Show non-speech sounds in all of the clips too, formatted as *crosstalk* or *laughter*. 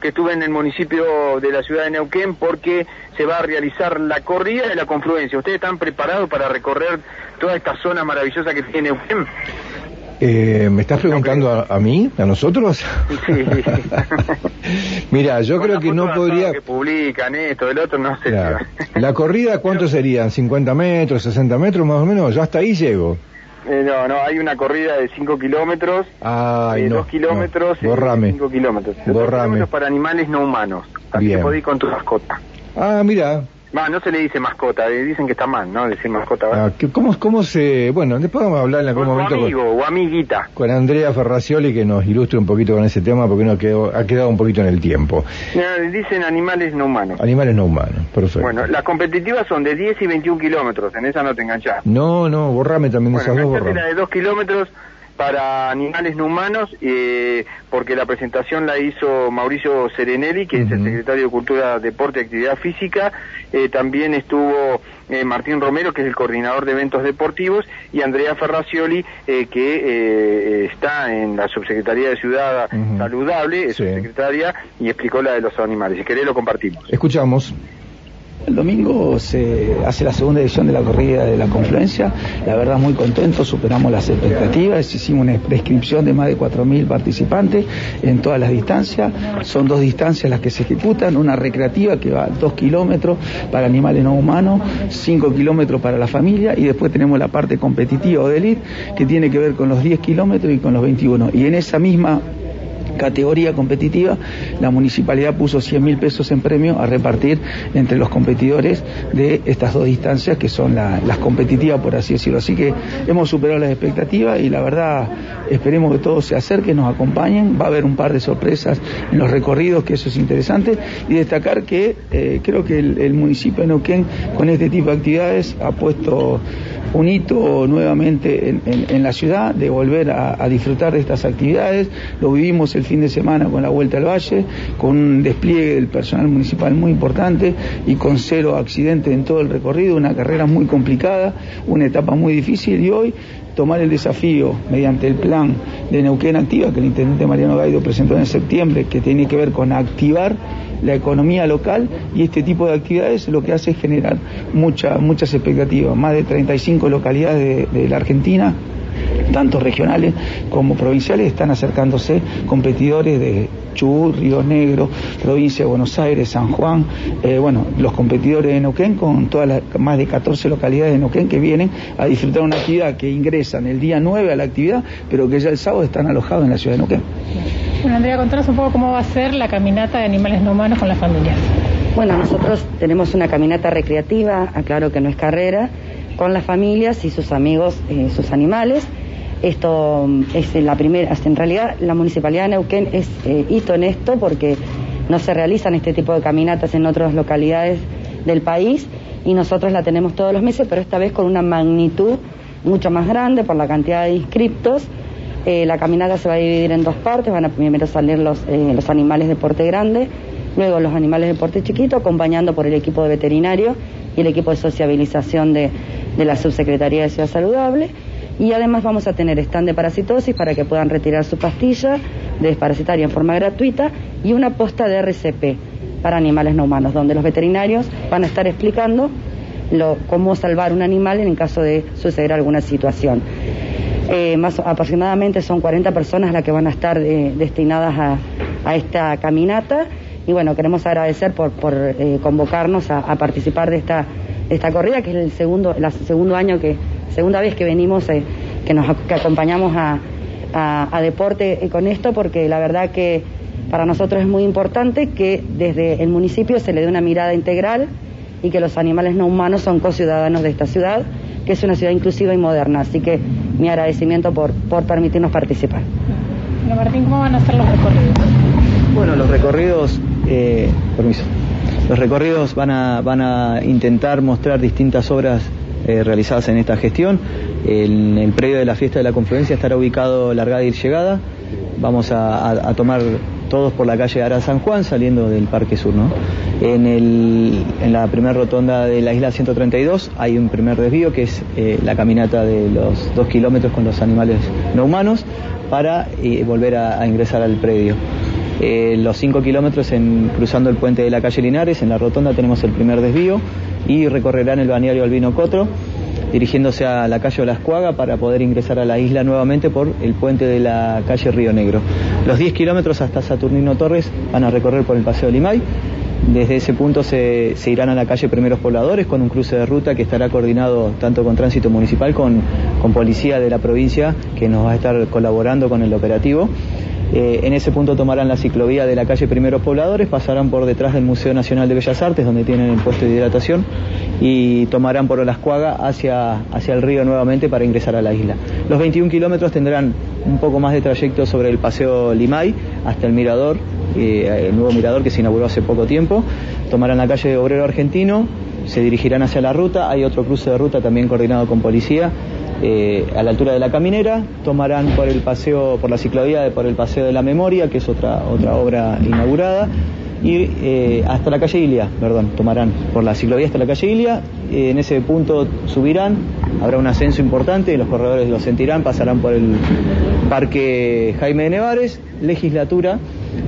que estuve en el municipio de la ciudad de Neuquén porque se va a realizar la corrida de la confluencia. ¿Ustedes están preparados para recorrer toda esta zona maravillosa que tiene Neuquén? Eh, ¿Me estás preguntando a, mí, a nosotros? Sí. *laughs* Mira, yo creo que no podría... Que publican esto, del otro, no sé. La corrida, ¿cuánto serían? ¿50 metros, 60 metros más o menos? Yo hasta ahí llego. Eh, no, no, hay una corrida de 5 kilómetros, Ay, 2 kilómetros y 5 kilómetros. kilómetros para animales no humanos, podés ir con tu mascota. Ah, mira, no se le dice mascota, dicen que está mal, ¿no? Decir mascota. Ah, ¿cómo, ¿Cómo se...? Bueno, después vamos a hablar en algún momento... amigo o amiguita. Con Andrea Ferracioli que nos ilustre un poquito con ese tema porque no quedó, ha quedado un poquito en el tiempo. dicen animales no humanos. Animales no humanos, perfecto. Bueno, las competitivas son de 10 y 21 kilómetros, en esa no te enganchás. No, no, borrame también de esas dos, borrame. la de 2 kilómetros para animales no humanos, eh, porque la presentación la hizo Mauricio Serenelli, que es el secretario de Cultura, Deporte y Actividad Física. Eh, también estuvo eh, Martín Romero, que es el coordinador de eventos deportivos, y Andrea Ferracioli, que está en la Subsecretaría de Ciudad Saludable, es subsecretaria, y explicó la de los animales. Si querés lo compartimos. Escuchamos. El domingo se hace la segunda edición de la corrida de la confluencia. La verdad, muy contento, superamos las expectativas. Hicimos una prescripción de más de 4.000 participantes en todas las distancias. Son dos distancias las que se ejecutan: una recreativa que va dos kilómetros para animales no humanos, cinco kilómetros para la familia, y después tenemos la parte competitiva o de elite que tiene que ver con los 10 kilómetros y con los 21. Y en esa misma categoría competitiva, la municipalidad puso 100 mil pesos en premio a repartir entre los competidores de estas dos distancias que son las competitivas, por así decirlo. Así que hemos superado las expectativas y la verdad esperemos que todos se acerquen, nos acompañen. Va a haber un par de sorpresas en los recorridos, que eso es interesante. Y destacar que eh, creo que el, municipio de Neuquén con este tipo de actividades ha puesto un hito nuevamente en, la ciudad de volver a, a disfrutar de estas actividades. Lo vivimos el fin de semana con la Vuelta al Valle, con un despliegue del personal municipal muy importante y con cero accidentes en todo el recorrido, una carrera muy complicada, una etapa muy difícil y hoy tomar el desafío mediante el plan de Neuquén Activa que el intendente Mariano Gaido presentó en septiembre, que tiene que ver con activar la economía local y este tipo de actividades lo que hace es generar mucha, muchas expectativas. Más de 35 localidades de, de la Argentina tanto regionales como provinciales, están acercándose competidores de Chubut, Río Negro, provincia de Buenos Aires, San Juan, eh, bueno, los competidores de Neuquén con todas las más de 14 localidades de Neuquén que vienen a disfrutar una actividad que ingresan el día 9 a la actividad, pero que ya el sábado están alojados en la ciudad de Neuquén. Bueno, Andrea, contanos un poco cómo va a ser la caminata de animales no humanos con las familias. Bueno, nosotros tenemos una caminata recreativa, aclaro que no es carrera, con las familias y sus amigos, eh, sus animales. Esto mm, es la primera, en realidad la Municipalidad de Neuquén es eh, hito en esto porque no se realizan este tipo de caminatas en otras localidades del país y nosotros la tenemos todos los meses, pero esta vez con una magnitud mucho más grande por la cantidad de inscriptos. Eh, la caminata se va a dividir en dos partes, van a primero salir los, eh, los animales de porte grande, luego los animales de porte chiquito, acompañando por el equipo de veterinario y el equipo de sociabilización de, de la Subsecretaría de Ciudad Saludable y además vamos a tener stand de parasitosis para que puedan retirar su pastilla de desparasitaria en forma gratuita y una posta de RCP para animales no humanos, donde los veterinarios van a estar explicando lo, cómo salvar un animal en caso de suceder alguna situación. Eh, más aproximadamente son 40 personas las que van a estar eh, destinadas a, esta caminata. Y bueno, queremos agradecer por, por eh, convocarnos a, participar de esta, esta corrida, que es el segundo, el segundo año que segunda vez que venimos, que nos acompañamos a, a, deporte con esto, porque la verdad que para nosotros es muy importante que desde el municipio se le dé una mirada integral y que los animales no humanos son co-ciudadanos de esta ciudad, que es una ciudad inclusiva y moderna. Así que mi agradecimiento por, por permitirnos participar. Bueno, Martín, ¿cómo van a ser los recorridos? Bueno, los recorridos, eh, permiso, los recorridos van a, van a intentar mostrar distintas obras eh, realizadas en esta gestión. En el predio de la fiesta de la confluencia estará ubicado Largada y Llegada. Vamos a, tomar todos por la calle Ara San Juan saliendo del Parque Sur. en la primera rotonda de la isla 132 hay un primer desvío que es eh, la caminata de los dos kilómetros con los animales no humanos para eh, volver a ingresar al predio. Eh, los 5 kilómetros en, cruzando el puente de la calle Linares, en la rotonda tenemos el primer desvío y recorrerán el balneario Albino Cotro dirigiéndose a la calle Olascuaga para poder ingresar a la isla nuevamente por el puente de la calle Río Negro. Los 10 kilómetros hasta Saturnino Torres van a recorrer por el Paseo Limay. Desde ese punto se, irán a la calle Primeros Pobladores con un cruce de ruta que estará coordinado tanto con tránsito municipal con, con policía de la provincia que nos va a estar colaborando con el operativo. Eh, en ese punto tomarán la ciclovía de la calle Primeros Pobladores, pasarán por detrás del Museo Nacional de Bellas Artes, donde tienen el puesto de hidratación, y tomarán por Olascuaga hacia, hacia el río nuevamente para ingresar a la isla. Los 21 kilómetros tendrán un poco más de trayecto sobre el Paseo Limay hasta el Mirador, eh, el nuevo Mirador que se inauguró hace poco tiempo. Tomarán la calle Obrero Argentino, se dirigirán hacia la ruta, hay otro cruce de ruta también coordinado con policía eh, a la altura de la caminera, tomarán por el paseo, por la ciclovía, por el paseo de la memoria, que es otra, otra obra inaugurada, y eh, hasta la calle Ilia, perdón, tomarán por la ciclovía hasta la calle Ilia, en ese punto subirán, habrá un ascenso importante, los corredores lo sentirán, pasarán por el Parque Jaime de Nevares, legislatura,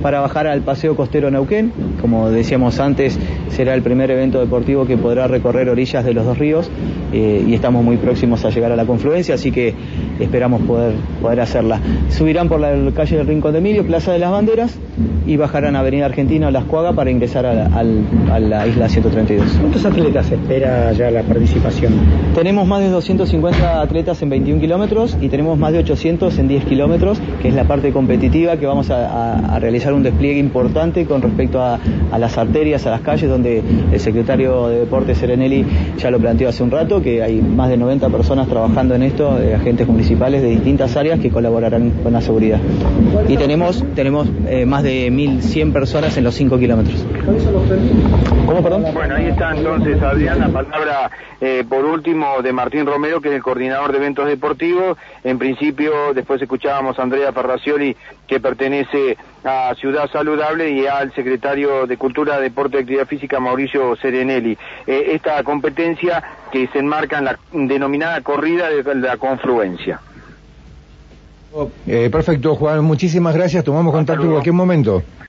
para bajar al Paseo Costero Neuquén. Como decíamos antes, será el primer evento deportivo que podrá recorrer orillas de los dos ríos eh, y estamos muy próximos a llegar a la confluencia, así que esperamos poder, poder hacerla. Subirán por la calle del Rincón de Emilio, Plaza de las Banderas, y bajarán a Avenida Argentina o Las Cuagas para ingresar a la, isla 132. ¿Cuántos atletas espera ya la participación? Tenemos más de 250 atletas en 21 kilómetros y tenemos más de 800 en 10 kilómetros, que es la parte competitiva que vamos a, realizar un despliegue importante con respecto a, las arterias, a las calles, donde el secretario de Deportes Serenelli ya lo planteó hace un rato, que hay más de 90 personas trabajando en esto, agentes municipales de distintas áreas que colaborarán con la seguridad. Y tenemos, tenemos eh, más de 1.100 personas en los 5 kilómetros. ¿Cómo, perdón? Bueno, ahí está entonces, Adrián, la palabra eh, por último de Martín Romero, que es el coordinador de eventos deportivos. En principio, después escuchábamos a Andrea Ferracioli, que pertenece a Ciudad Saludable, y al secretario de Cultura, Deporte y Actividad Física, Mauricio Serenelli. Eh, esta competencia que se enmarca en la denominada corrida de la confluencia. Eh, perfecto, Juan. Muchísimas gracias. Tomamos contacto en cualquier momento.